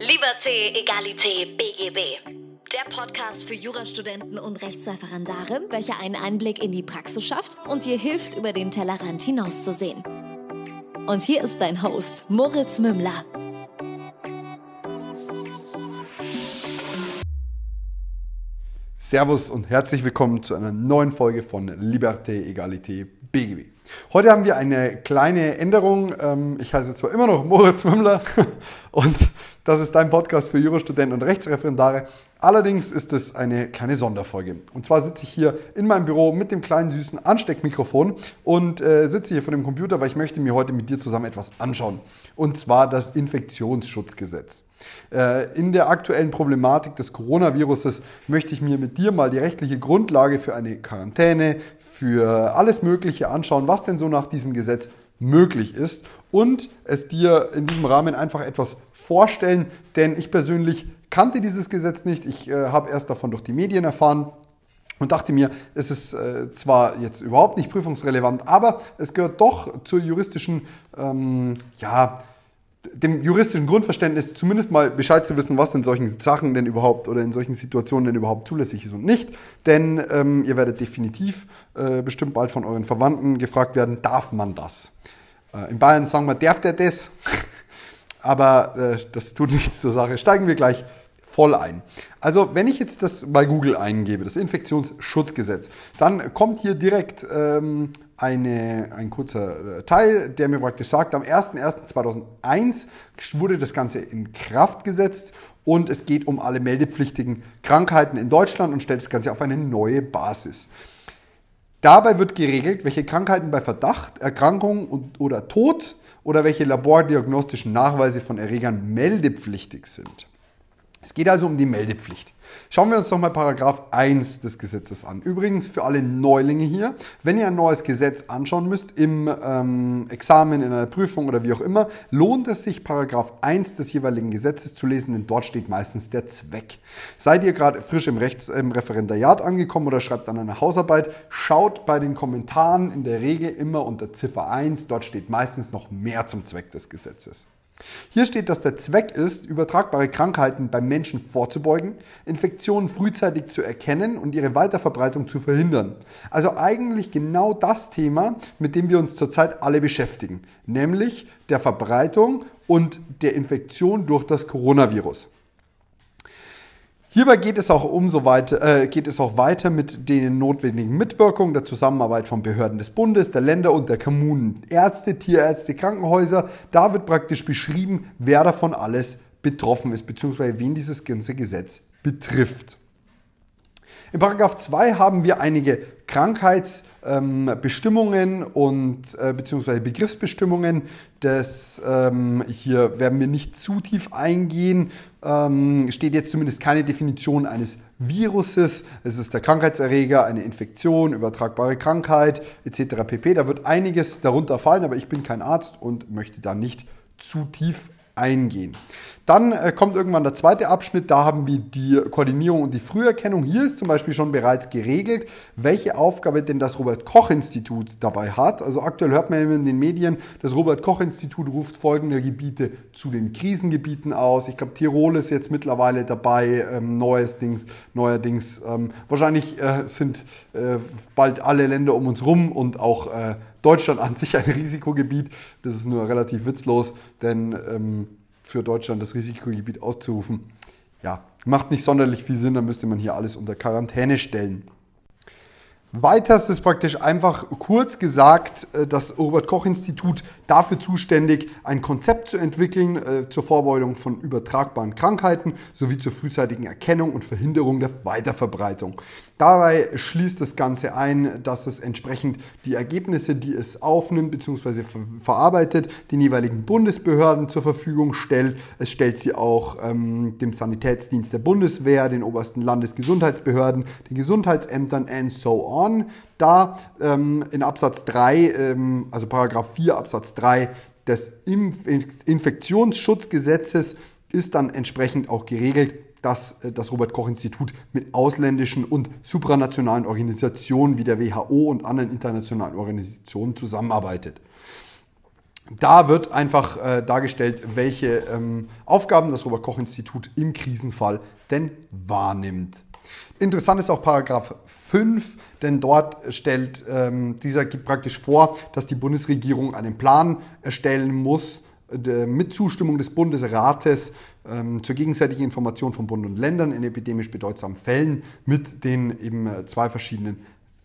Liberté, Egalité, BGB. Der Podcast für Jurastudenten und Rechtsreferendare, welcher einen Einblick in die Praxis schafft und dir hilft, über den Tellerrand hinauszusehen. Und hier ist dein Host, Moritz Mümmler. Servus und herzlich willkommen zu einer neuen Folge von Liberté, Egalité, BGB. Heute haben wir eine kleine Änderung. Ähm, ich heiße zwar immer noch Moritz Mümmler und das ist dein Podcast für Jurastudenten und Rechtsreferendare. Allerdings ist es eine kleine Sonderfolge. Und zwar sitze ich hier in meinem Büro mit dem kleinen süßen Ansteckmikrofon und äh, sitze hier vor dem Computer, weil ich möchte mir heute mit dir zusammen etwas anschauen. Und zwar das Infektionsschutzgesetz. Äh, in der aktuellen Problematik des Coronaviruses möchte ich mir mit dir mal die rechtliche Grundlage für eine Quarantäne, für alles Mögliche anschauen, was denn so nach diesem Gesetz möglich ist und es dir in diesem Rahmen einfach etwas vorstellen, denn ich persönlich kannte dieses Gesetz nicht. Ich äh, habe erst davon durch die Medien erfahren und dachte mir, es ist äh, zwar jetzt überhaupt nicht prüfungsrelevant, aber es gehört doch zur juristischen, ähm, ja, dem juristischen Grundverständnis zumindest mal Bescheid zu wissen, was in solchen Sachen denn überhaupt oder in solchen Situationen denn überhaupt zulässig ist und nicht. Denn ähm, ihr werdet definitiv äh, bestimmt bald von euren Verwandten gefragt werden, darf man das? Äh, in Bayern sagen wir, darf der das? Aber äh, das tut nichts zur Sache. Steigen wir gleich voll ein. Also wenn ich jetzt das bei Google eingebe, das Infektionsschutzgesetz, dann kommt hier direkt ähm, eine, ein kurzer äh, Teil, der mir praktisch sagt, am 01.01.2001 wurde das Ganze in Kraft gesetzt und es geht um alle meldepflichtigen Krankheiten in Deutschland und stellt das Ganze auf eine neue Basis. Dabei wird geregelt, welche Krankheiten bei Verdacht, Erkrankung und, oder Tod oder welche labordiagnostischen Nachweise von Erregern meldepflichtig sind. Es geht also um die Meldepflicht. Schauen wir uns doch mal Paragraph 1 des Gesetzes an. Übrigens für alle Neulinge hier, wenn ihr ein neues Gesetz anschauen müsst, im ähm, Examen, in einer Prüfung oder wie auch immer, lohnt es sich, Paragraph 1 des jeweiligen Gesetzes zu lesen, denn dort steht meistens der Zweck. Seid ihr gerade frisch im, Rechts-, im Referendariat angekommen oder schreibt an einer Hausarbeit, schaut bei den Kommentaren in der Regel immer unter Ziffer 1, dort steht meistens noch mehr zum Zweck des Gesetzes. Hier steht, dass der Zweck ist, übertragbare Krankheiten beim Menschen vorzubeugen, Infektionen frühzeitig zu erkennen und ihre Weiterverbreitung zu verhindern. Also eigentlich genau das Thema, mit dem wir uns zurzeit alle beschäftigen, nämlich der Verbreitung und der Infektion durch das Coronavirus. Hierbei geht es auch umso weiter, äh, geht es auch weiter mit den notwendigen Mitwirkungen der Zusammenarbeit von Behörden des Bundes, der Länder und der Kommunen, Ärzte, Tierärzte, Krankenhäuser. Da wird praktisch beschrieben, wer davon alles betroffen ist, beziehungsweise wen dieses ganze Gesetz betrifft. In Paragraph 2 haben wir einige Krankheitsbestimmungen ähm, und äh, beziehungsweise Begriffsbestimmungen. Das, ähm, hier werden wir nicht zu tief eingehen. Ähm, steht jetzt zumindest keine Definition eines Viruses. Es ist der Krankheitserreger, eine Infektion, übertragbare Krankheit etc. pp. Da wird einiges darunter fallen, aber ich bin kein Arzt und möchte da nicht zu tief eingehen. Dann äh, kommt irgendwann der zweite Abschnitt, da haben wir die Koordinierung und die Früherkennung. Hier ist zum Beispiel schon bereits geregelt, welche Aufgabe denn das Robert-Koch-Institut dabei hat. Also aktuell hört man in den Medien, das Robert-Koch-Institut ruft folgende Gebiete zu den Krisengebieten aus. Ich glaube, Tirol ist jetzt mittlerweile dabei, ähm, neuestens, neuerdings. Ähm, wahrscheinlich äh, sind äh, bald alle Länder um uns rum und auch äh, Deutschland an sich ein Risikogebiet. Das ist nur relativ witzlos, denn ähm, für Deutschland das Risikogebiet auszurufen, ja, macht nicht sonderlich viel Sinn, da müsste man hier alles unter Quarantäne stellen. Weiters ist praktisch einfach kurz gesagt äh, das Robert-Koch-Institut dafür zuständig, ein Konzept zu entwickeln äh, zur Vorbeugung von übertragbaren Krankheiten sowie zur frühzeitigen Erkennung und Verhinderung der Weiterverbreitung. Dabei schließt das Ganze ein, dass es entsprechend die Ergebnisse, die es aufnimmt bzw. verarbeitet, den jeweiligen Bundesbehörden zur Verfügung stellt. Es stellt sie auch ähm, dem Sanitätsdienst der Bundeswehr, den obersten Landesgesundheitsbehörden, den Gesundheitsämtern and so on. Da ähm, in Absatz 3, ähm, also Paragraph 4 Absatz 3 des Infektionsschutzgesetzes ist dann entsprechend auch geregelt, dass äh, das Robert Koch Institut mit ausländischen und supranationalen Organisationen wie der WHO und anderen internationalen Organisationen zusammenarbeitet. da wird einfach äh, dargestellt, welche ähm, Aufgaben das Robert-Koch-Institut im Krisenfall denn wahrnimmt. Interessant ist auch Paragraph 5, denn dort stellt ähm, dieser gibt praktisch vor, dass die Bundesregierung einen Plan erstellen muss äh, mit Zustimmung des Bundesrates ähm, zur gegenseitigen Information von Bund und Ländern in epidemisch bedeutsamen Fällen mit den eben äh, zwei verschiedenen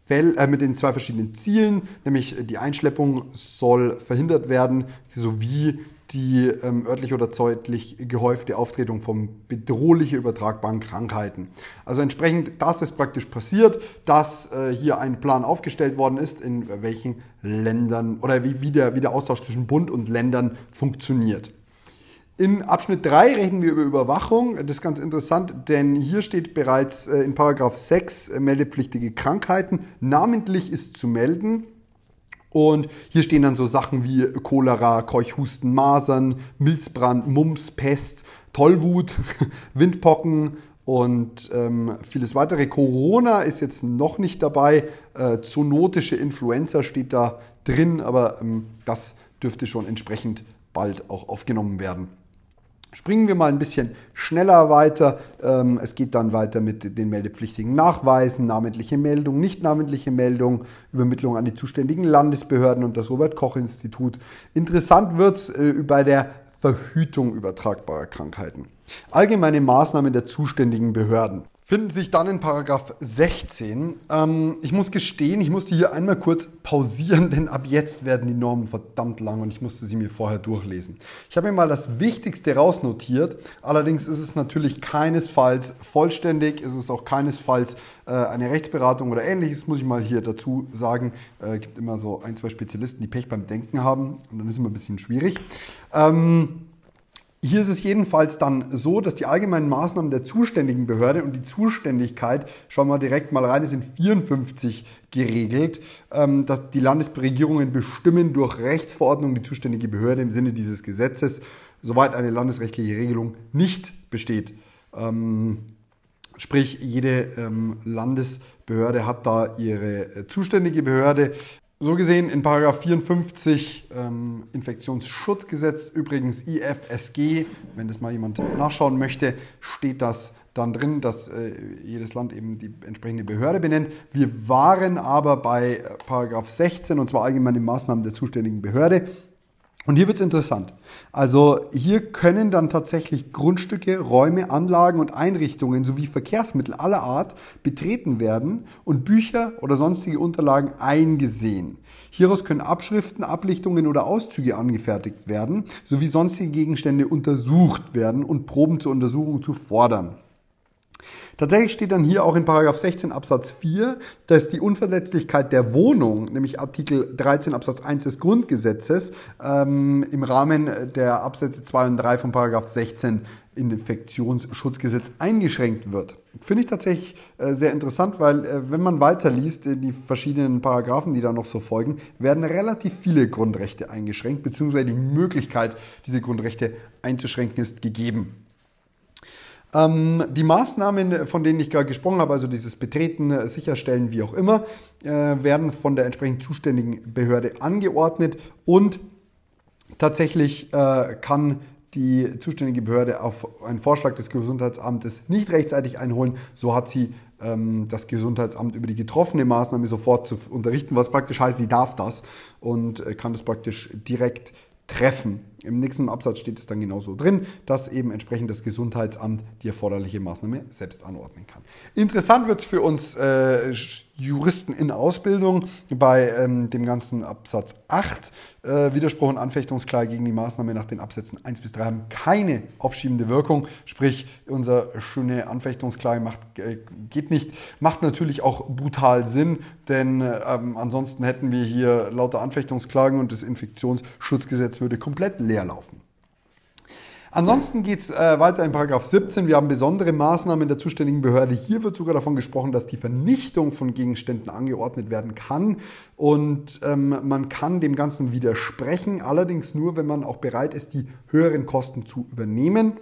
Fäll, äh, mit den zwei verschiedenen Zielen, nämlich die Einschleppung soll verhindert werden, sowie die ähm, örtlich oder zeitlich gehäufte Auftretung von bedrohliche übertragbaren Krankheiten. Also entsprechend, das ist praktisch passiert, dass äh, hier ein Plan aufgestellt worden ist, in welchen Ländern oder wie, wie, der, wie der Austausch zwischen Bund und Ländern funktioniert. In Abschnitt 3 reden wir über Überwachung. Das ist ganz interessant, denn hier steht bereits äh, in Paragraph 6 äh, meldepflichtige Krankheiten. Namentlich ist zu melden. Und hier stehen dann so Sachen wie Cholera, Keuchhusten, Masern, Milzbrand, Mumps, Pest, Tollwut, Windpocken und ähm, vieles weitere. Corona ist jetzt noch nicht dabei. Äh, zoonotische Influenza steht da drin, aber ähm, das dürfte schon entsprechend bald auch aufgenommen werden. Springen wir mal ein bisschen schneller weiter. Ähm, es geht dann weiter mit den meldepflichtigen Nachweisen, namentliche Meldung, nicht namentliche Meldung, Übermittlung an die zuständigen Landesbehörden und das Robert Koch Institut. Interessant wird es äh, bei der Verhütung übertragbarer Krankheiten. Allgemeine Maßnahmen der zuständigen Behörden finden sich dann in Paragraph 16. Ähm, ich muss gestehen, ich musste hier einmal kurz pausieren, denn ab jetzt werden die Normen verdammt lang und ich musste sie mir vorher durchlesen. Ich habe mir mal das Wichtigste rausnotiert, allerdings ist es natürlich keinesfalls vollständig, ist es auch keinesfalls äh, eine Rechtsberatung oder ähnliches, muss ich mal hier dazu sagen. Es äh, gibt immer so ein, zwei Spezialisten, die Pech beim Denken haben und dann ist es immer ein bisschen schwierig. Ähm, hier ist es jedenfalls dann so, dass die allgemeinen Maßnahmen der zuständigen Behörde und die Zuständigkeit, schauen wir direkt mal rein, ist in 54 geregelt, ähm, dass die Landesregierungen bestimmen durch Rechtsverordnung die zuständige Behörde im Sinne dieses Gesetzes, soweit eine landesrechtliche Regelung nicht besteht. Ähm, sprich, jede ähm, Landesbehörde hat da ihre äh, zuständige Behörde. So gesehen in Paragraph 54 ähm, Infektionsschutzgesetz, übrigens IFSG, wenn das mal jemand nachschauen möchte, steht das dann drin, dass äh, jedes Land eben die entsprechende Behörde benennt. Wir waren aber bei äh, Paragraph 16 und zwar allgemeine Maßnahmen der zuständigen Behörde. Und hier wird es interessant. Also hier können dann tatsächlich Grundstücke, Räume, Anlagen und Einrichtungen sowie Verkehrsmittel aller Art betreten werden und Bücher oder sonstige Unterlagen eingesehen. Hieraus können Abschriften, Ablichtungen oder Auszüge angefertigt werden, sowie sonstige Gegenstände untersucht werden und Proben zur Untersuchung zu fordern. Tatsächlich steht dann hier auch in Paragraph 16 Absatz 4, dass die Unverletzlichkeit der Wohnung, nämlich Artikel 13 Absatz 1 des Grundgesetzes, ähm, im Rahmen der Absätze 2 und 3 von Paragraph 16 Infektionsschutzgesetz eingeschränkt wird. Finde ich tatsächlich äh, sehr interessant, weil äh, wenn man weiterliest, äh, die verschiedenen Paragraphen, die da noch so folgen, werden relativ viele Grundrechte eingeschränkt, beziehungsweise die Möglichkeit, diese Grundrechte einzuschränken, ist gegeben. Ähm, die Maßnahmen, von denen ich gerade gesprochen habe, also dieses Betreten, äh, Sicherstellen, wie auch immer, äh, werden von der entsprechend zuständigen Behörde angeordnet und tatsächlich äh, kann die zuständige Behörde auf einen Vorschlag des Gesundheitsamtes nicht rechtzeitig einholen. So hat sie ähm, das Gesundheitsamt über die getroffene Maßnahme sofort zu unterrichten, was praktisch heißt, sie darf das und äh, kann das praktisch direkt treffen. Im nächsten Absatz steht es dann genauso drin, dass eben entsprechend das Gesundheitsamt die erforderliche Maßnahme selbst anordnen kann. Interessant wird es für uns äh, Juristen in Ausbildung bei ähm, dem ganzen Absatz 8. Äh, Widerspruch und Anfechtungsklage gegen die Maßnahme nach den Absätzen 1 bis 3 haben keine aufschiebende Wirkung. Sprich, unser schöne Anfechtungsklage macht, äh, geht nicht. Macht natürlich auch brutal Sinn, denn ähm, ansonsten hätten wir hier lauter Anfechtungsklagen und das Infektionsschutzgesetz würde komplett leer laufen. Ansonsten geht es äh, weiter in Paragraph 17. Wir haben besondere Maßnahmen der zuständigen Behörde. Hier wird sogar davon gesprochen, dass die Vernichtung von Gegenständen angeordnet werden kann. Und ähm, man kann dem Ganzen widersprechen, allerdings nur, wenn man auch bereit ist, die höheren Kosten zu übernehmen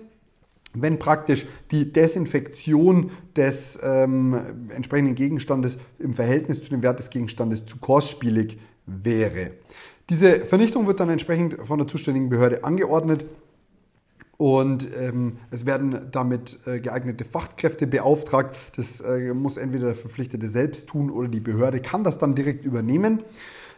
wenn praktisch die Desinfektion des ähm, entsprechenden Gegenstandes im Verhältnis zu dem Wert des Gegenstandes zu kostspielig wäre. Diese Vernichtung wird dann entsprechend von der zuständigen Behörde angeordnet und ähm, es werden damit äh, geeignete Fachkräfte beauftragt. Das äh, muss entweder der Verpflichtete selbst tun oder die Behörde kann das dann direkt übernehmen.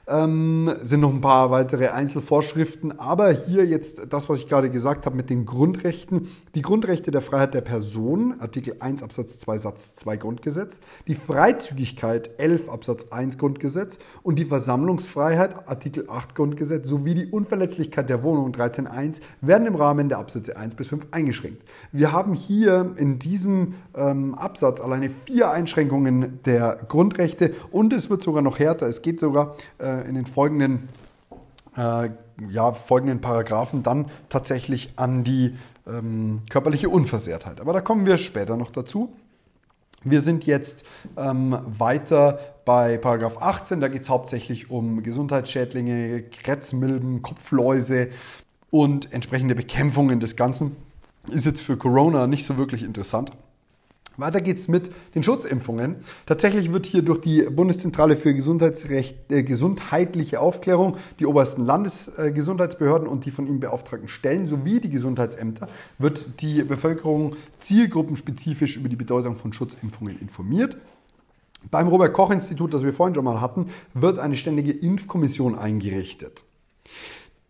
Ähm, sind noch ein paar weitere Einzelvorschriften, aber hier jetzt das, was ich gerade gesagt habe mit den Grundrechten. Die Grundrechte der Freiheit der Person, Artikel 1 Absatz 2 Satz 2 Grundgesetz, die Freizügigkeit 11 Absatz 1 Grundgesetz und die Versammlungsfreiheit, Artikel 8 Grundgesetz, sowie die Unverletzlichkeit der Wohnung 13.1 werden im Rahmen der Absätze 1 bis 5 eingeschränkt. Wir haben hier in diesem ähm, Absatz alleine vier Einschränkungen der Grundrechte und es wird sogar noch härter. Es geht sogar äh, äh, in den folgenden, äh, ja, folgenden Paragraphen dann tatsächlich an die ähm, körperliche Unversehrtheit. Aber da kommen wir später noch dazu. Wir sind jetzt ähm, weiter bei Paragraph 18. Da geht es hauptsächlich um Gesundheitsschädlinge, Krebsmilben, Kopfläuse und entsprechende Bekämpfungen des Ganzen. Ist jetzt für Corona nicht so wirklich interessant. Weiter geht's mit den Schutzimpfungen. Tatsächlich wird hier durch die Bundeszentrale für Gesundheitsrecht, äh, gesundheitliche Aufklärung die obersten Landesgesundheitsbehörden und die von ihnen beauftragten Stellen sowie die Gesundheitsämter wird die Bevölkerung zielgruppenspezifisch über die Bedeutung von Schutzimpfungen informiert. Beim Robert Koch Institut, das wir vorhin schon mal hatten, wird eine ständige Impfkommission eingerichtet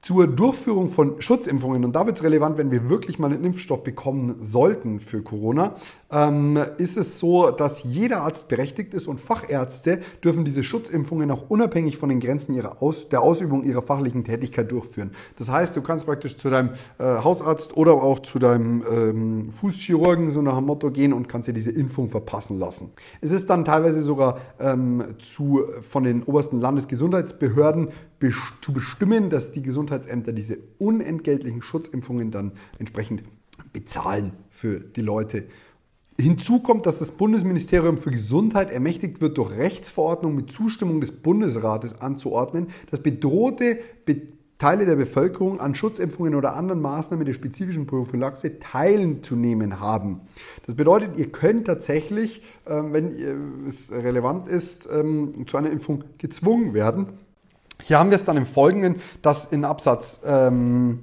zur Durchführung von Schutzimpfungen, und da wird es relevant, wenn wir wirklich mal einen Impfstoff bekommen sollten für Corona, ähm, ist es so, dass jeder Arzt berechtigt ist und Fachärzte dürfen diese Schutzimpfungen auch unabhängig von den Grenzen ihrer Aus der Ausübung ihrer fachlichen Tätigkeit durchführen. Das heißt, du kannst praktisch zu deinem äh, Hausarzt oder auch zu deinem ähm, Fußchirurgen so nach dem Motto gehen und kannst dir diese Impfung verpassen lassen. Es ist dann teilweise sogar ähm, zu, von den obersten Landesgesundheitsbehörden zu bestimmen, dass die Gesundheitsämter diese unentgeltlichen Schutzimpfungen dann entsprechend bezahlen für die Leute. Hinzu kommt, dass das Bundesministerium für Gesundheit ermächtigt wird, durch Rechtsverordnung mit Zustimmung des Bundesrates anzuordnen, dass bedrohte Teile der Bevölkerung an Schutzimpfungen oder anderen Maßnahmen der spezifischen Prophylaxe teilzunehmen haben. Das bedeutet, ihr könnt tatsächlich, ähm, wenn es relevant ist, ähm, zu einer Impfung gezwungen werden. Hier haben wir es dann im Folgenden, dass in Absatz 14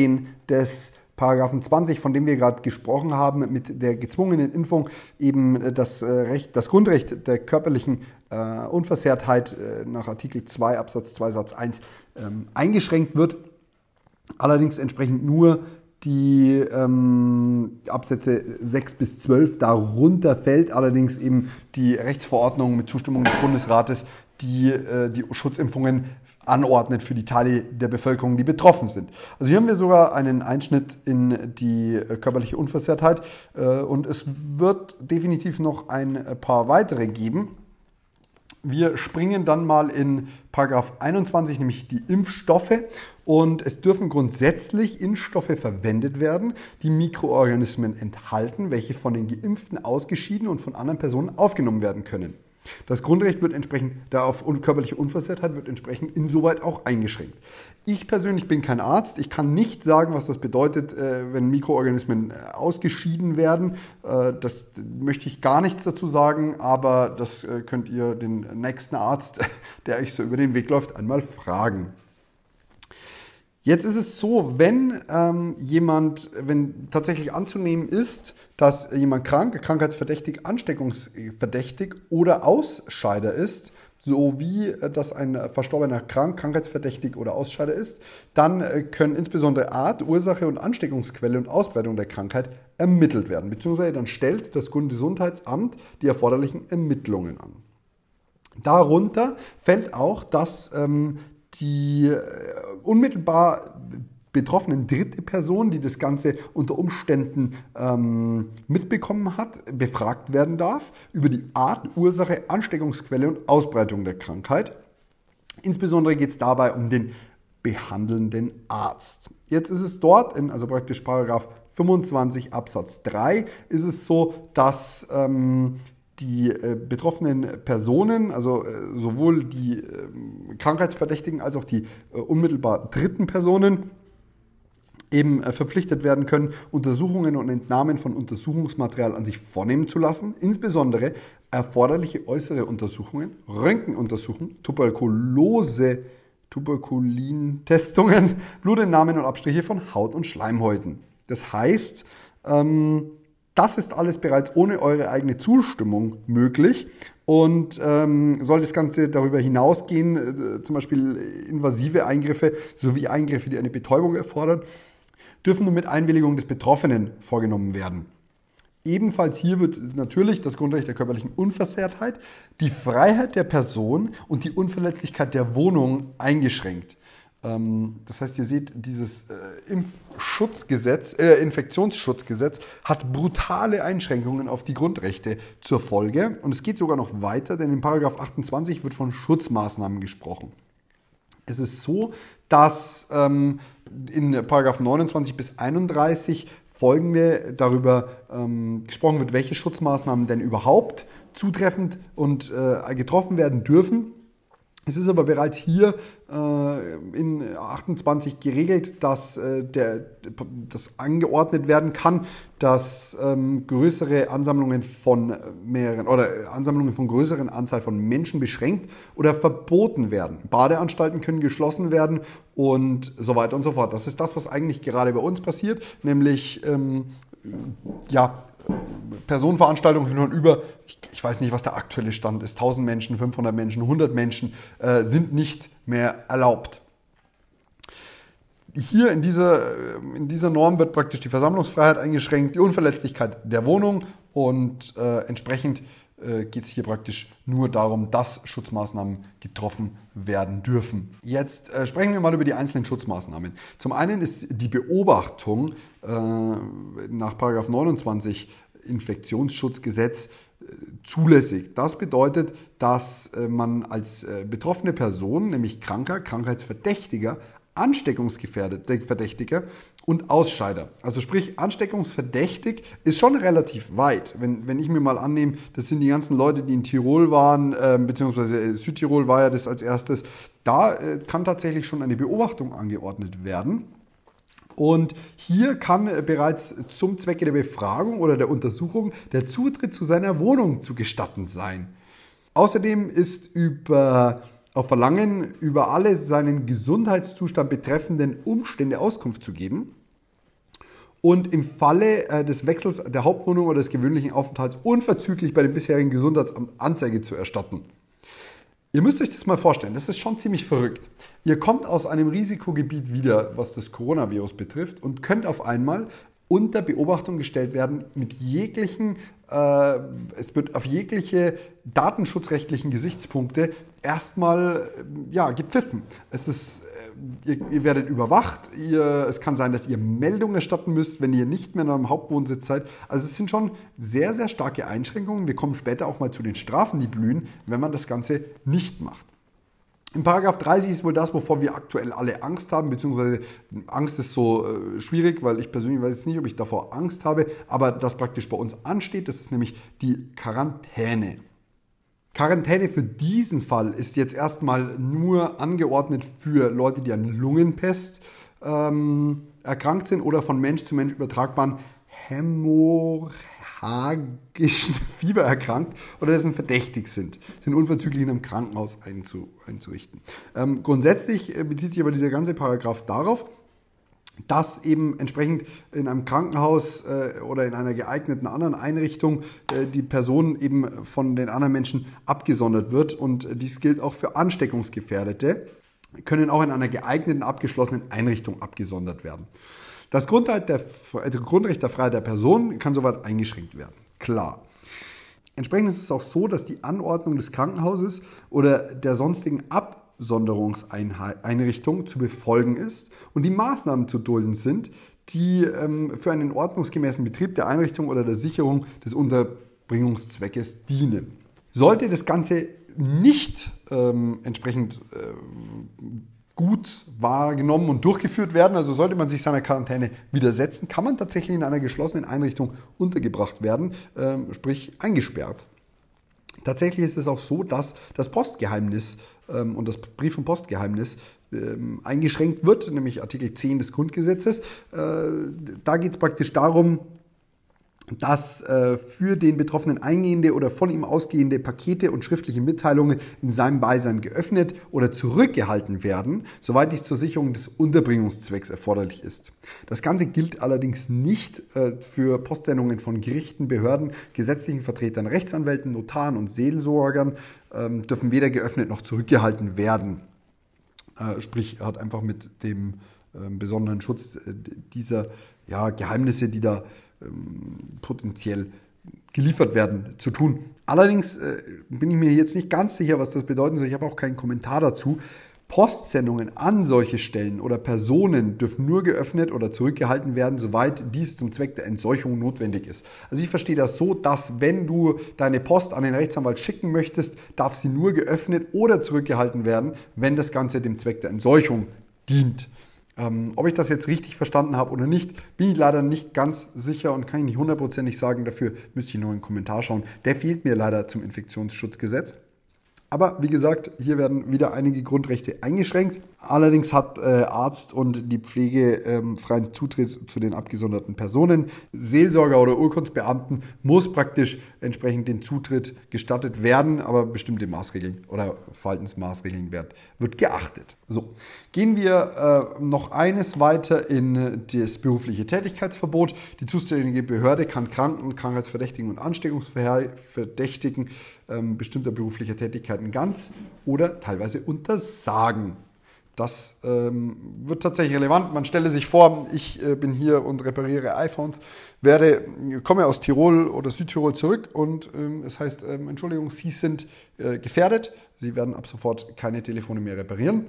ähm, des Paragraphen 20, von dem wir gerade gesprochen haben, mit der gezwungenen Impfung eben das, äh, Recht, das Grundrecht der körperlichen äh, Unversehrtheit äh, nach Artikel 2 Absatz 2 Satz 1 ähm, eingeschränkt wird. Allerdings entsprechend nur die ähm, Absätze 6 bis 12. Darunter fällt allerdings eben die Rechtsverordnung mit Zustimmung des Bundesrates, die äh, die Schutzimpfungen anordnet für die Teile der Bevölkerung, die betroffen sind. Also hier haben wir sogar einen Einschnitt in die äh, körperliche Unversehrtheit äh, und es wird definitiv noch ein paar weitere geben. Wir springen dann mal in Paragraph 21, nämlich die Impfstoffe. Und es dürfen grundsätzlich Impfstoffe verwendet werden, die Mikroorganismen enthalten, welche von den Geimpften ausgeschieden und von anderen Personen aufgenommen werden können. Das Grundrecht wird entsprechend, da auf körperliche Unversehrtheit wird entsprechend insoweit auch eingeschränkt. Ich persönlich bin kein Arzt. Ich kann nicht sagen, was das bedeutet, äh, wenn Mikroorganismen äh, ausgeschieden werden. Äh, das möchte ich gar nichts dazu sagen, aber das könnt ihr den nächsten Arzt, der euch so über den Weg läuft, einmal fragen. Jetzt ist es so, wenn ähm, jemand, wenn tatsächlich anzunehmen ist, dass jemand krank, krankheitsverdächtig, ansteckungsverdächtig oder Ausscheider ist, so wie äh, dass ein Verstorbener krank, krankheitsverdächtig oder Ausscheider ist, dann äh, können insbesondere Art, Ursache und Ansteckungsquelle und Ausbreitung der Krankheit ermittelt werden, beziehungsweise dann stellt das Gesundheitsamt die erforderlichen Ermittlungen an. Darunter fällt auch, dass ähm, die äh, unmittelbar betroffenen dritte Person, die das Ganze unter Umständen ähm, mitbekommen hat, befragt werden darf über die Art, Ursache, Ansteckungsquelle und Ausbreitung der Krankheit. Insbesondere geht es dabei um den behandelnden Arzt. Jetzt ist es dort, in, also praktisch Paragraph 25 Absatz 3, ist es so, dass ähm, die äh, betroffenen Personen, also äh, sowohl die äh, Krankheitsverdächtigen als auch die äh, unmittelbar dritten Personen, eben äh, verpflichtet werden können, Untersuchungen und Entnahmen von Untersuchungsmaterial an sich vornehmen zu lassen, insbesondere erforderliche äußere Untersuchungen, Röntgenuntersuchungen, Tuberkulose Tuberkulin-Testungen, Blutentnahmen und Abstriche von Haut- und Schleimhäuten. Das heißt, ähm, das ist alles bereits ohne eure eigene Zustimmung möglich. Und ähm, soll das Ganze darüber hinausgehen, äh, zum Beispiel invasive Eingriffe sowie Eingriffe, die eine Betäubung erfordern, dürfen nur mit Einwilligung des Betroffenen vorgenommen werden. Ebenfalls hier wird natürlich das Grundrecht der körperlichen Unversehrtheit, die Freiheit der Person und die Unverletzlichkeit der Wohnung eingeschränkt. Ähm, das heißt, ihr seht, dieses äh, Impfschutzgesetz, äh, Infektionsschutzgesetz hat brutale Einschränkungen auf die Grundrechte zur Folge. Und es geht sogar noch weiter, denn in Paragraph 28 wird von Schutzmaßnahmen gesprochen. Es ist so, dass ähm, in Paragraph 29 bis 31 folgende darüber ähm, gesprochen wird, welche Schutzmaßnahmen denn überhaupt zutreffend und äh, getroffen werden dürfen. Es ist aber bereits hier äh, in 28 geregelt, dass äh, der, das angeordnet werden kann, dass ähm, größere Ansammlungen von mehreren oder Ansammlungen von größeren Anzahl von Menschen beschränkt oder verboten werden. Badeanstalten können geschlossen werden und so weiter und so fort. Das ist das, was eigentlich gerade bei uns passiert, nämlich ähm, ja, Personenveranstaltungen von über, ich, weiß nicht, was der aktuelle Stand ist, 1000 Menschen, 500 Menschen, 100 Menschen äh, sind nicht mehr erlaubt. Hier in dieser, äh, in dieser Norm wird praktisch die Versammlungsfreiheit eingeschränkt, die Unverletzlichkeit der Wohnung und äh, entsprechend geht es hier praktisch nur darum, dass Schutzmaßnahmen getroffen werden dürfen. Jetzt äh, sprechen wir mal über die einzelnen Schutzmaßnahmen. Zum einen ist die Beobachtung äh, nach 29 Infektionsschutzgesetz äh, zulässig. Das bedeutet, dass äh, man als betroffene Person, nämlich Kranker, Krankheitsverdächtiger, Ansteckungsverdächtiger und Ausscheider. Also sprich, ansteckungsverdächtig ist schon relativ weit. Wenn, wenn ich mir mal annehme, das sind die ganzen Leute, die in Tirol waren, äh, beziehungsweise Südtirol war ja das als erstes, da äh, kann tatsächlich schon eine Beobachtung angeordnet werden. Und hier kann äh, bereits zum Zwecke der Befragung oder der Untersuchung der Zutritt zu seiner Wohnung zu gestatten sein. Außerdem ist über auf Verlangen über alle seinen Gesundheitszustand betreffenden Umstände Auskunft zu geben und im Falle äh, des Wechsels der Hauptwohnung oder des gewöhnlichen Aufenthalts unverzüglich bei dem bisherigen Gesundheitsamt Anzeige zu erstatten. Ihr müsst euch das mal vorstellen, das ist schon ziemlich verrückt. Ihr kommt aus einem Risikogebiet wieder, was das Coronavirus betrifft, und könnt auf einmal unter Beobachtung gestellt werden mit jeglichen, äh, es wird auf jegliche datenschutzrechtlichen Gesichtspunkte erstmal ja, gepfiffen. Es ist, äh, ihr, ihr, werdet überwacht, ihr, es kann sein, dass ihr Meldungen erstatten müsst, wenn ihr nicht mehr in eurem Hauptwohnsitz seid. Also es sind schon sehr, sehr starke Einschränkungen. Wir kommen später auch mal zu den Strafen, die blühen, wenn man das Ganze nicht macht. In Paragraph 30 ist wohl das, wovor wir aktuell alle Angst haben, beziehungsweise Angst ist so äh, schwierig, weil ich persönlich weiß jetzt nicht, ob ich davor Angst habe, aber das praktisch bei uns ansteht, das ist nämlich die Quarantäne. Quarantäne für diesen Fall ist jetzt erstmal nur angeordnet für Leute, die an Lungenpest ähm, erkrankt sind oder von Mensch zu Mensch übertragbaren Hämorrhagien hagischen Fieber erkrankt oder dessen verdächtig sind, sind unverzüglich in einem Krankenhaus einzu, einzurichten. Ähm, grundsätzlich äh, bezieht sich aber dieser ganze Paragraph darauf, dass eben entsprechend in einem Krankenhaus äh, oder in einer geeigneten anderen Einrichtung äh, die Person eben von den anderen Menschen abgesondert wird. Und dies gilt auch für Ansteckungsgefährdete, können auch in einer geeigneten, abgeschlossenen Einrichtung abgesondert werden. Das Grundrecht der, äh, Grundrecht der Freiheit der Person kann soweit eingeschränkt werden. Klar. Entsprechend ist es auch so, dass die Anordnung des Krankenhauses oder der sonstigen Absonderungseinrichtung zu befolgen ist und die Maßnahmen zu dulden sind, die ähm, für einen ordnungsgemäßen Betrieb der Einrichtung oder der Sicherung des Unterbringungszweckes dienen. Sollte das Ganze nicht ähm, entsprechend äh, gut wahrgenommen und durchgeführt werden. Also sollte man sich seiner Quarantäne widersetzen, kann man tatsächlich in einer geschlossenen Einrichtung untergebracht werden, ähm, sprich eingesperrt. Tatsächlich ist es auch so, dass das Postgeheimnis ähm, und das Brief- und Postgeheimnis ähm, eingeschränkt wird, nämlich Artikel 10 des Grundgesetzes. Äh, da geht es praktisch darum, dass äh, für den Betroffenen eingehende oder von ihm ausgehende Pakete und schriftliche Mitteilungen in seinem Beisein geöffnet oder zurückgehalten werden, soweit dies zur Sicherung des Unterbringungszwecks erforderlich ist. Das Ganze gilt allerdings nicht äh, für Postsendungen von Gerichten, Behörden, gesetzlichen Vertretern, Rechtsanwälten, Notaren und Seelsorgern, ähm, dürfen weder geöffnet noch zurückgehalten werden. Äh, sprich, hat einfach mit dem ähm, besonderen Schutz äh, dieser ja, Geheimnisse, die da ähm, potenziell geliefert werden, zu tun. Allerdings äh, bin ich mir jetzt nicht ganz sicher, was das bedeuten soll. Ich habe auch keinen Kommentar dazu. Postsendungen an solche Stellen oder Personen dürfen nur geöffnet oder zurückgehalten werden, soweit dies zum Zweck der Entseuchung notwendig ist. Also ich verstehe das so, dass wenn du deine Post an den Rechtsanwalt schicken möchtest, darf sie nur geöffnet oder zurückgehalten werden, wenn das Ganze dem Zweck der Entseuchung dient. Ähm, ob ich das jetzt richtig verstanden habe oder nicht, bin ich leider nicht ganz sicher und kann ich nicht hundertprozentig sagen. Dafür müsste ich noch einen Kommentar schauen. Der fehlt mir leider zum Infektionsschutzgesetz. Aber wie gesagt, hier werden wieder einige Grundrechte eingeschränkt. Allerdings hat äh, Arzt und die Pflege ähm, freien Zutritt zu den abgesonderten Personen. Seelsorger oder Urkundsbeamten muss praktisch entsprechend den Zutritt gestattet werden, aber bestimmte Maßregeln oder Verhaltensmaßregeln wird, wird geachtet. So, gehen wir äh, noch eines weiter in das berufliche Tätigkeitsverbot. Die zuständige Behörde kann Kranken, Krankheitsverdächtigen und Ansteckungsverdächtigen ähm, bestimmter beruflicher Tätigkeiten ganz oder teilweise untersagen. Das ähm, wird tatsächlich relevant. Man stelle sich vor, ich äh, bin hier und repariere iPhones, werde, komme aus Tirol oder Südtirol zurück und ähm, es heißt, ähm, Entschuldigung, Sie sind äh, gefährdet. Sie werden ab sofort keine Telefone mehr reparieren.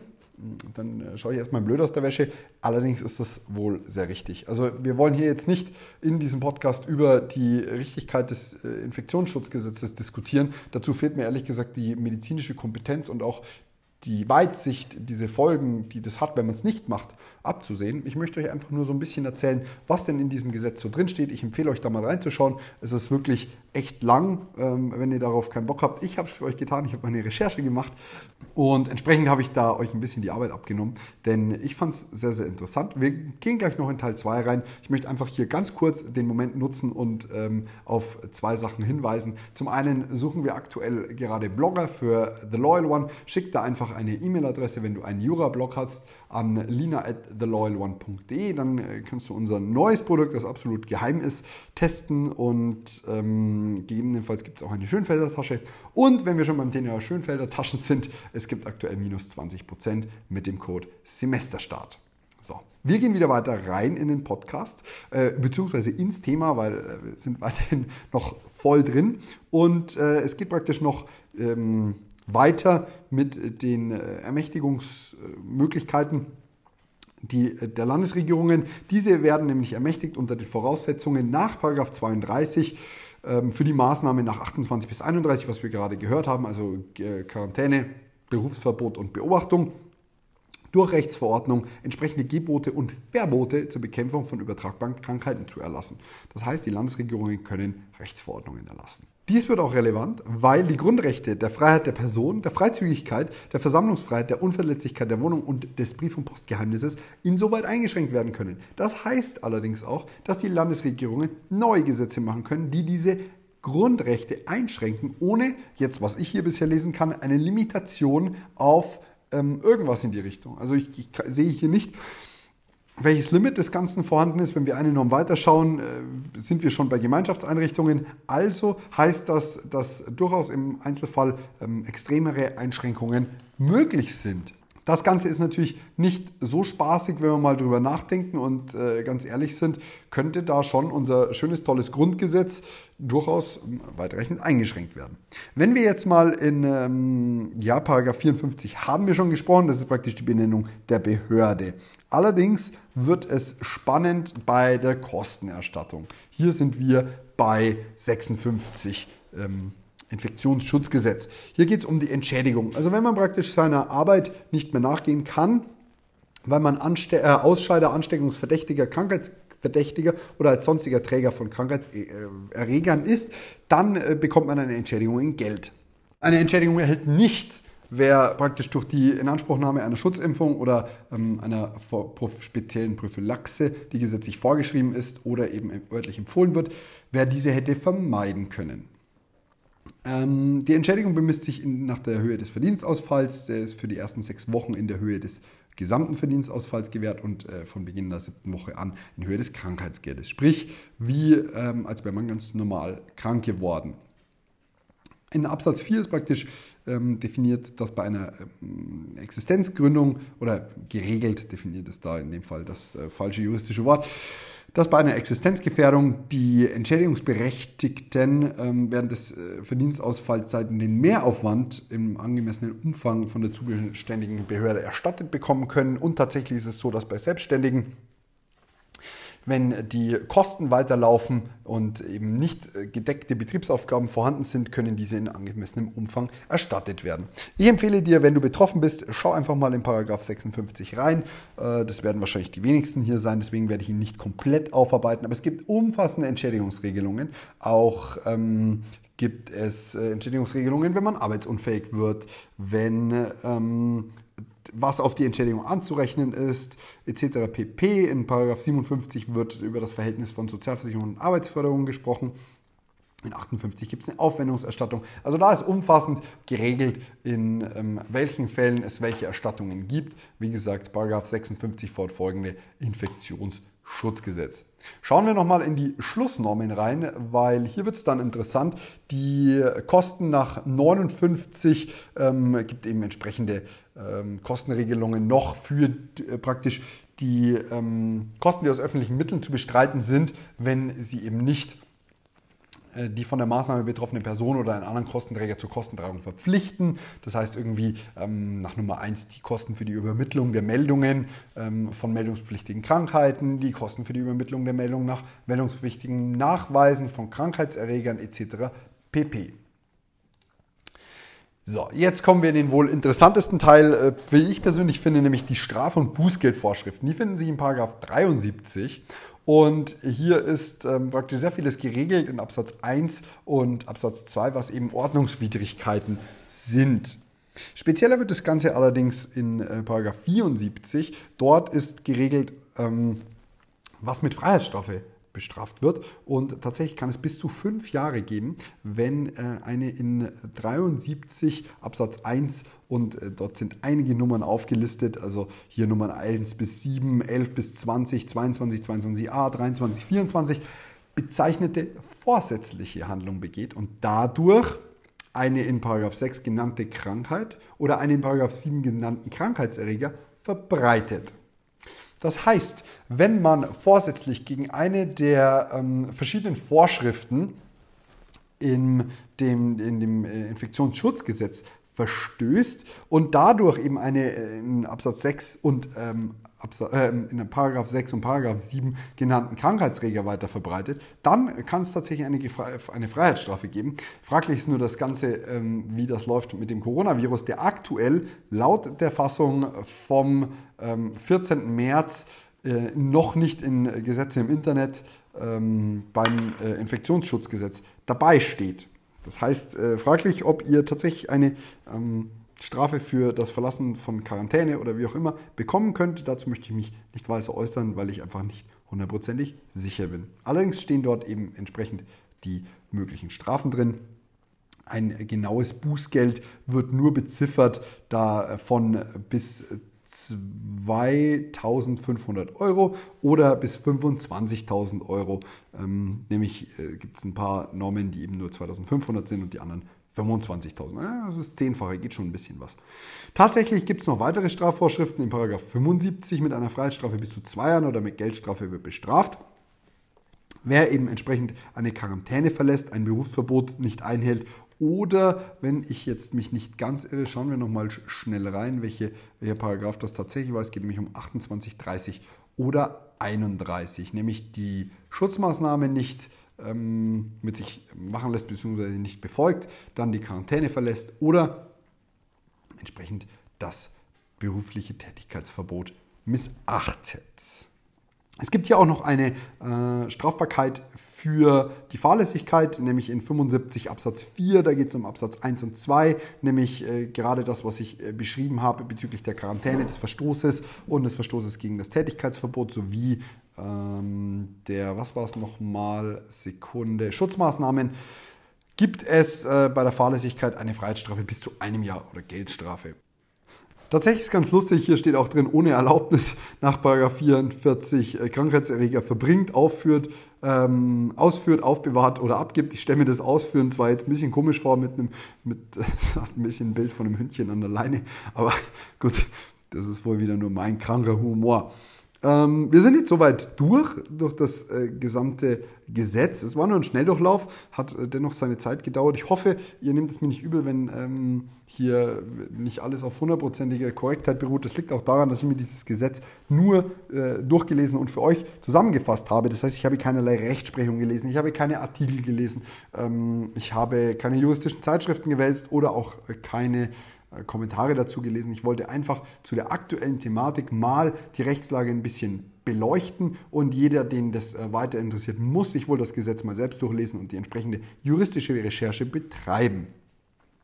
Dann äh, schaue ich erstmal blöd aus der Wäsche. Allerdings ist das wohl sehr richtig. Also wir wollen hier jetzt nicht in diesem Podcast über die Richtigkeit des äh, Infektionsschutzgesetzes diskutieren. Dazu fehlt mir ehrlich gesagt die medizinische Kompetenz und auch die Weitsicht, diese Folgen, die das hat, wenn man es nicht macht, abzusehen. Ich möchte euch einfach nur so ein bisschen erzählen, was denn in diesem Gesetz so drin steht. Ich empfehle euch da mal reinzuschauen. Es ist wirklich echt lang, ähm, wenn ihr darauf keinen Bock habt. Ich habe es für euch getan, ich habe meine Recherche gemacht und entsprechend habe ich da euch ein bisschen die Arbeit abgenommen, denn ich fand es sehr, sehr interessant. Wir gehen gleich noch in Teil 2 rein. Ich möchte einfach hier ganz kurz den Moment nutzen und ähm, auf zwei Sachen hinweisen. Zum einen suchen wir aktuell gerade Blogger für The Loyal One. Schickt da einfach eine E-Mail-Adresse, wenn du einen Jura-Blog hast, an lina at theloyalone.de. Dann äh, kannst du unser neues Produkt, das absolut geheim ist, testen und ähm, gegebenenfalls gibt es auch eine Schönfelder Tasche. Und wenn wir schon beim Thema Schönfelder Taschen sind, es gibt aktuell minus 20% mit dem Code Semesterstart. So, wir gehen wieder weiter rein in den Podcast, äh, beziehungsweise ins Thema, weil äh, wir sind weiterhin noch voll drin. Und äh, es geht praktisch noch ähm, weiter mit den äh, Ermächtigungsmöglichkeiten die, äh, der Landesregierungen. Diese werden nämlich ermächtigt unter den Voraussetzungen nach 32 ähm, für die Maßnahmen nach 28 bis 31, was wir gerade gehört haben, also äh, Quarantäne, Berufsverbot und Beobachtung durch Rechtsverordnung entsprechende Gebote und Verbote zur Bekämpfung von übertragbaren Krankheiten zu erlassen. Das heißt, die Landesregierungen können Rechtsverordnungen erlassen. Dies wird auch relevant, weil die Grundrechte der Freiheit der Person, der Freizügigkeit, der Versammlungsfreiheit, der Unverletzlichkeit der Wohnung und des Brief- und Postgeheimnisses insoweit eingeschränkt werden können. Das heißt allerdings auch, dass die Landesregierungen neue Gesetze machen können, die diese Grundrechte einschränken, ohne, jetzt was ich hier bisher lesen kann, eine Limitation auf ähm, irgendwas in die Richtung. Also ich, ich sehe hier nicht, welches Limit des Ganzen vorhanden ist. Wenn wir eine Norm weiterschauen, äh, sind wir schon bei Gemeinschaftseinrichtungen. Also heißt das, dass durchaus im Einzelfall ähm, extremere Einschränkungen möglich sind. Das Ganze ist natürlich nicht so spaßig, wenn wir mal drüber nachdenken und äh, ganz ehrlich sind, könnte da schon unser schönes, tolles Grundgesetz durchaus ähm, weitreichend eingeschränkt werden. Wenn wir jetzt mal in ähm, ja, Paragraph 54 haben wir schon gesprochen, das ist praktisch die Benennung der Behörde. Allerdings wird es spannend bei der Kostenerstattung. Hier sind wir bei 56 ähm, Infektionsschutzgesetz. Hier geht es um die Entschädigung. Also wenn man praktisch seiner Arbeit nicht mehr nachgehen kann, weil man Anste äh, Ausscheider, Ansteckungsverdächtiger, Krankheitsverdächtiger oder als sonstiger Träger von Krankheitserregern ist, dann äh, bekommt man eine Entschädigung in Geld. Eine Entschädigung erhält nicht wer praktisch durch die Inanspruchnahme einer Schutzimpfung oder ähm, einer speziellen Prophylaxe, die gesetzlich vorgeschrieben ist oder eben örtlich empfohlen wird, wer diese hätte vermeiden können. Ähm, die Entschädigung bemisst sich in, nach der Höhe des Verdienstausfalls. Der ist für die ersten sechs Wochen in der Höhe des gesamten Verdienstausfalls gewährt und äh, von Beginn der siebten Woche an in Höhe des Krankheitsgeldes. Sprich, wie ähm, als wäre man ganz normal krank geworden. In Absatz 4 ist praktisch ähm, definiert, dass bei einer ähm, Existenzgründung oder geregelt definiert ist da in dem Fall das äh, falsche juristische Wort, dass bei einer Existenzgefährdung die Entschädigungsberechtigten ähm, während des äh, Verdienstausfallzeiten den Mehraufwand im angemessenen Umfang von der zuständigen Behörde erstattet bekommen können. Und tatsächlich ist es so, dass bei Selbstständigen wenn die Kosten weiterlaufen und eben nicht äh, gedeckte Betriebsaufgaben vorhanden sind, können diese in angemessenem Umfang erstattet werden. Ich empfehle dir, wenn du betroffen bist, schau einfach mal in Paragraph 56 rein. Äh, das werden wahrscheinlich die wenigsten hier sein, deswegen werde ich ihn nicht komplett aufarbeiten. Aber es gibt umfassende Entschädigungsregelungen. Auch ähm, gibt es äh, Entschädigungsregelungen, wenn man arbeitsunfähig wird, wenn ähm, was auf die Entschädigung anzurechnen ist, etc. pp. In 57 wird über das Verhältnis von Sozialversicherung und Arbeitsförderung gesprochen. In 58 gibt es eine Aufwendungserstattung. Also da ist umfassend geregelt, in ähm, welchen Fällen es welche Erstattungen gibt. Wie gesagt, 56 fortfolgende Infektionsschutzgesetz. Schauen wir nochmal in die Schlussnormen rein, weil hier wird es dann interessant. Die Kosten nach 59 ähm, gibt eben entsprechende ähm, Kostenregelungen noch für äh, praktisch die ähm, Kosten, die aus öffentlichen Mitteln zu bestreiten sind, wenn sie eben nicht äh, die von der Maßnahme betroffene Person oder einen anderen Kostenträger zur Kostentragung verpflichten. Das heißt irgendwie ähm, nach Nummer 1 die Kosten für die Übermittlung der Meldungen ähm, von meldungspflichtigen Krankheiten, die Kosten für die Übermittlung der Meldung nach meldungspflichtigen Nachweisen von Krankheitserregern etc. pp. So, jetzt kommen wir in den wohl interessantesten Teil, äh, wie ich persönlich finde, nämlich die Straf- und Bußgeldvorschriften. Die finden sich in Paragraph 73 und hier ist ähm, praktisch sehr vieles geregelt in Absatz 1 und Absatz 2, was eben Ordnungswidrigkeiten sind. Spezieller wird das Ganze allerdings in äh, 74. Dort ist geregelt, ähm, was mit Freiheitsstrafe bestraft wird. Und tatsächlich kann es bis zu fünf Jahre geben, wenn äh, eine in 73 Absatz 1 und äh, dort sind einige Nummern aufgelistet, also hier Nummern 1 bis 7, 11 bis 20, 22, 22a, 23, 24, bezeichnete vorsätzliche Handlung begeht und dadurch eine in 6 genannte Krankheit oder einen in 7 genannten Krankheitserreger verbreitet. Das heißt, wenn man vorsätzlich gegen eine der ähm, verschiedenen Vorschriften in dem, in dem äh, Infektionsschutzgesetz verstößt und dadurch eben eine äh, in Absatz 6 und ähm, äh, in Paragraph 6 und Paragraph 7 genannten Krankheitsträger weiter verbreitet, dann kann es tatsächlich eine, eine Freiheitsstrafe geben. Fraglich ist nur das Ganze, ähm, wie das läuft mit dem Coronavirus, der aktuell laut der Fassung vom 14. Ähm, März äh, noch nicht in Gesetzen im Internet ähm, beim äh, Infektionsschutzgesetz dabei steht. Das heißt, fraglich, ob ihr tatsächlich eine Strafe für das Verlassen von Quarantäne oder wie auch immer bekommen könnte. Dazu möchte ich mich nicht weiter äußern, weil ich einfach nicht hundertprozentig sicher bin. Allerdings stehen dort eben entsprechend die möglichen Strafen drin. Ein genaues Bußgeld wird nur beziffert, da von bis 2500 Euro oder bis 25.000 Euro. Ähm, nämlich äh, gibt es ein paar Normen, die eben nur 2500 sind und die anderen 25.000. Ja, das ist zehnfache, geht schon ein bisschen was. Tatsächlich gibt es noch weitere Strafvorschriften. In 75 mit einer Freiheitsstrafe bis zu zwei Jahren oder mit Geldstrafe wird bestraft. Wer eben entsprechend eine Quarantäne verlässt, ein Berufsverbot nicht einhält oder wenn ich jetzt mich nicht ganz irre, schauen wir nochmal schnell rein, welche, welcher Paragraph das tatsächlich war. Es geht nämlich um 28, 30 oder 31, nämlich die Schutzmaßnahme nicht ähm, mit sich machen lässt bzw. nicht befolgt, dann die Quarantäne verlässt oder entsprechend das berufliche Tätigkeitsverbot missachtet. Es gibt hier auch noch eine äh, Strafbarkeit für die Fahrlässigkeit, nämlich in 75 Absatz 4. Da geht es um Absatz 1 und 2, nämlich äh, gerade das, was ich äh, beschrieben habe bezüglich der Quarantäne, des Verstoßes und des Verstoßes gegen das Tätigkeitsverbot sowie ähm, der, was war es nochmal, Sekunde, Schutzmaßnahmen. Gibt es äh, bei der Fahrlässigkeit eine Freiheitsstrafe bis zu einem Jahr oder Geldstrafe? Tatsächlich ist ganz lustig, hier steht auch drin, ohne Erlaubnis nach 44 äh, Krankheitserreger verbringt, aufführt, ähm, ausführt, aufbewahrt oder abgibt. Ich stelle mir das Ausführen zwar jetzt ein bisschen komisch vor mit einem, mit ein bisschen Bild von einem Hündchen an der Leine, aber gut, das ist wohl wieder nur mein kranker Humor. Ähm, wir sind jetzt soweit durch, durch das äh, gesamte Gesetz. Es war nur ein Schnelldurchlauf, hat äh, dennoch seine Zeit gedauert. Ich hoffe, ihr nehmt es mir nicht übel, wenn ähm, hier nicht alles auf hundertprozentige Korrektheit beruht. Das liegt auch daran, dass ich mir dieses Gesetz nur äh, durchgelesen und für euch zusammengefasst habe. Das heißt, ich habe keinerlei Rechtsprechung gelesen, ich habe keine Artikel gelesen, ähm, ich habe keine juristischen Zeitschriften gewälzt oder auch äh, keine Kommentare dazu gelesen. Ich wollte einfach zu der aktuellen Thematik mal die Rechtslage ein bisschen beleuchten und jeder, den das äh, weiter interessiert, muss sich wohl das Gesetz mal selbst durchlesen und die entsprechende juristische Recherche betreiben.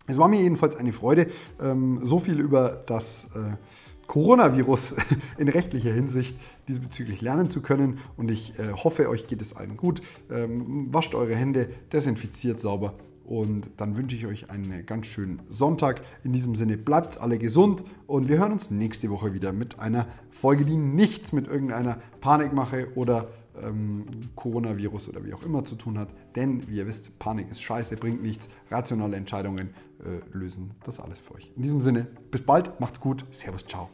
Es war mir jedenfalls eine Freude, ähm, so viel über das äh, Coronavirus in rechtlicher Hinsicht diesbezüglich lernen zu können und ich hoffe, euch geht es allen gut. Ähm, wascht eure Hände, desinfiziert sauber und dann wünsche ich euch einen ganz schönen Sonntag. In diesem Sinne bleibt alle gesund und wir hören uns nächste Woche wieder mit einer Folge, die nichts mit irgendeiner Panikmache oder ähm, Coronavirus oder wie auch immer zu tun hat. Denn wie ihr wisst, Panik ist scheiße, bringt nichts. Rationale Entscheidungen äh, lösen das alles für euch. In diesem Sinne, bis bald, macht's gut, Servus, ciao.